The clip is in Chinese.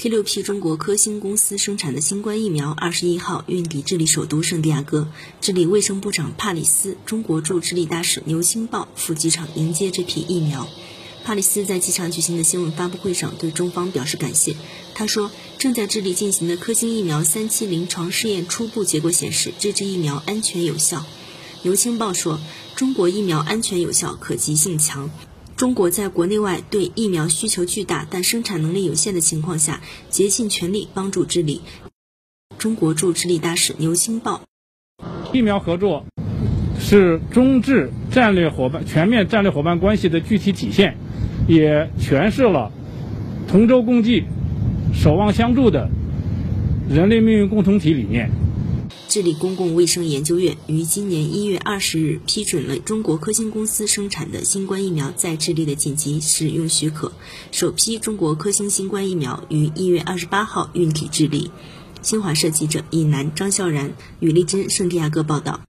K6P 中国科兴公司生产的新冠疫苗二十一号运抵智利首都圣地亚哥，智利卫生部长帕里斯、中国驻智利大使牛星豹赴机场迎接这批疫苗。帕里斯在机场举行的新闻发布会上对中方表示感谢。他说，正在智利进行的科兴疫苗三期临床试验初步结果显示，这支疫苗安全有效。牛星豹说，中国疫苗安全有效，可及性强。中国在国内外对疫苗需求巨大，但生产能力有限的情况下，竭尽全力帮助智利。中国驻智利大使牛星豹：疫苗合作是中智战略伙伴全面战略伙伴关系的具体体现，也诠释了同舟共济、守望相助的人类命运共同体理念。智利公共卫生研究院于今年一月二十日批准了中国科兴公司生产的新冠疫苗在智利的紧急使用许可，首批中国科兴新冠疫苗于一月二十八号运抵智利。新华社记者尹楠、张笑然、吕丽珍，圣地亚哥报道。